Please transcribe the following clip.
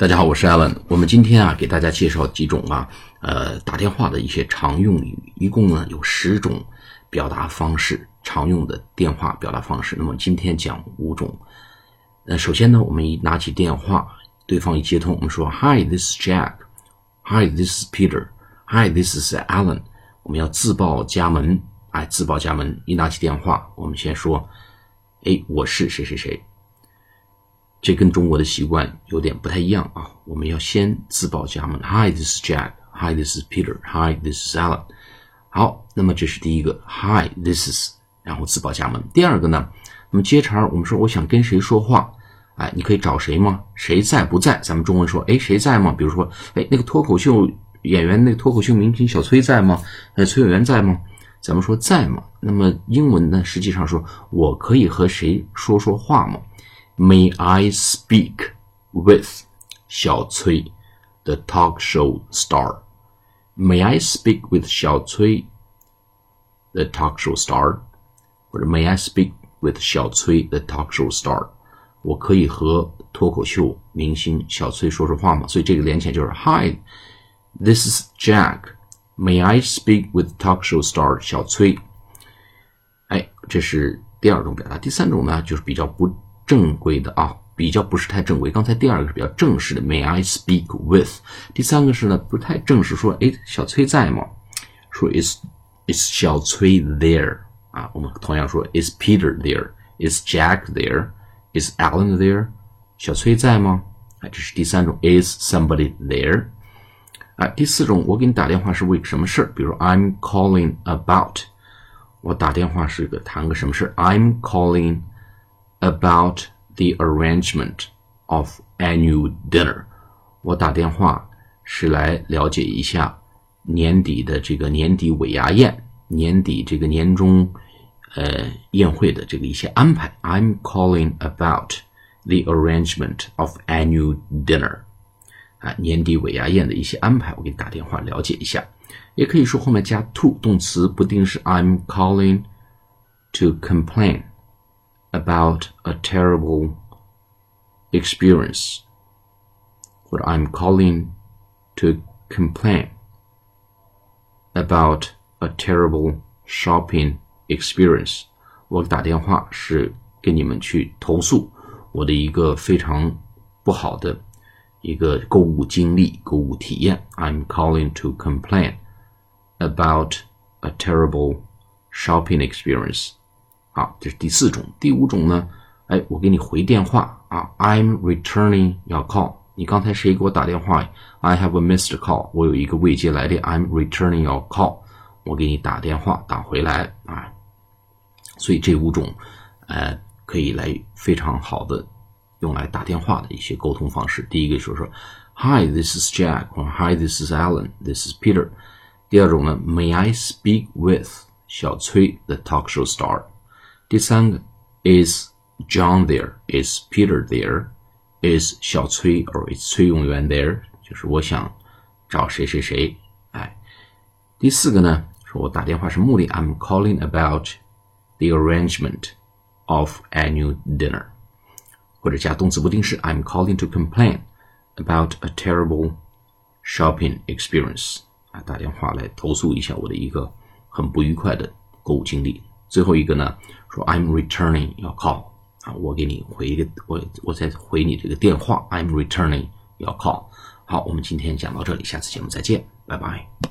大家好，我是 Allen。我们今天啊，给大家介绍几种啊，呃，打电话的一些常用语，一共呢有十种表达方式，常用的电话表达方式。那么今天讲五种。那首先呢，我们一拿起电话，对方一接通，我们说 Hi，this is Jack。Hi，this is Peter。Hi，this is Alan。我们要自报家门，哎，自报家门。一拿起电话，我们先说，哎，我是谁谁谁。这跟中国的习惯有点不太一样啊！我们要先自报家门，Hi，this is Jack。Hi，this is Peter。Hi，this is Alan。好，那么这是第一个，Hi，this is，然后自报家门。第二个呢，那么接茬我们说我想跟谁说话，哎，你可以找谁吗？谁在不在？咱们中文说，哎，谁在吗？比如说，哎，那个脱口秀演员，那个脱口秀明星小崔在吗？呃，崔永元在吗？咱们说在吗？那么英文呢？实际上说我可以和谁说说话吗 ？May I speak with 小崔，the talk show star? May I speak with 小崔，the talk show star？或者 May I speak with 小崔，the talk show star？我可以和脱口秀明星小崔说说话吗？所以这个连起来就是 Hi，this is Jack. May I speak with talk show star 小崔？哎，这是第二种表达。第三种呢，就是比较不。 正规的啊，比较不是太正规。刚才第二个是比较正式的，May I speak with？第三个是呢，不太正式，说哎，小崔在吗？说 Is Is 小崔 there？啊，我们同样说 Is Peter there？Is Jack there？Is Alan there？小崔在吗？哎，这是第三种，Is somebody there？啊，第四种，我给你打电话是为什么事儿？比如 I'm calling about，我打电话是个谈个什么事儿？I'm calling。 about the arrangement of annual dinner。我打电话是来了解一下年底的这个年底尾牙宴，年底这个年终呃宴会的这个一些安排。I'm calling about the arrangement of annual dinner。啊，年底尾牙宴的一些安排，我给你打电话了解一下。也可以说后面加 to 动词，不定式 I'm calling to complain。about a terrible experience. What I'm calling to complain about a terrible shopping experience. 我打电话是跟你们去投诉我的一个非常不好的一个购物经历、购物体验。I'm calling to complain about a terrible shopping experience. 啊，这是第四种。第五种呢？哎，我给你回电话啊，I'm returning your call。你刚才谁给我打电话？I have a missed call。我有一个未接来电，I'm returning your call。我给你打电话，打回来啊。所以这五种，呃，可以来非常好的用来打电话的一些沟通方式。第一个就是说，Hi，this is Jack，或 Hi，this is Alan，this is Peter。第二种呢，May I speak with 小崔，the talk show star。第三个，Is John there? Is Peter there? Is 小崔 or is 崔永元 there？就是我想找谁谁谁。哎，第四个呢，说我打电话是目的，I'm calling about the arrangement of annual dinner，或者加动词不定式，I'm calling to complain about a terrible shopping experience。啊，打电话来投诉一下我的一个很不愉快的购物经历。 最后一个呢，说 I'm returning your call 啊，我给你回一个，我我再回你这个电话，I'm returning your call。好，我们今天讲到这里，下次节目再见，拜拜。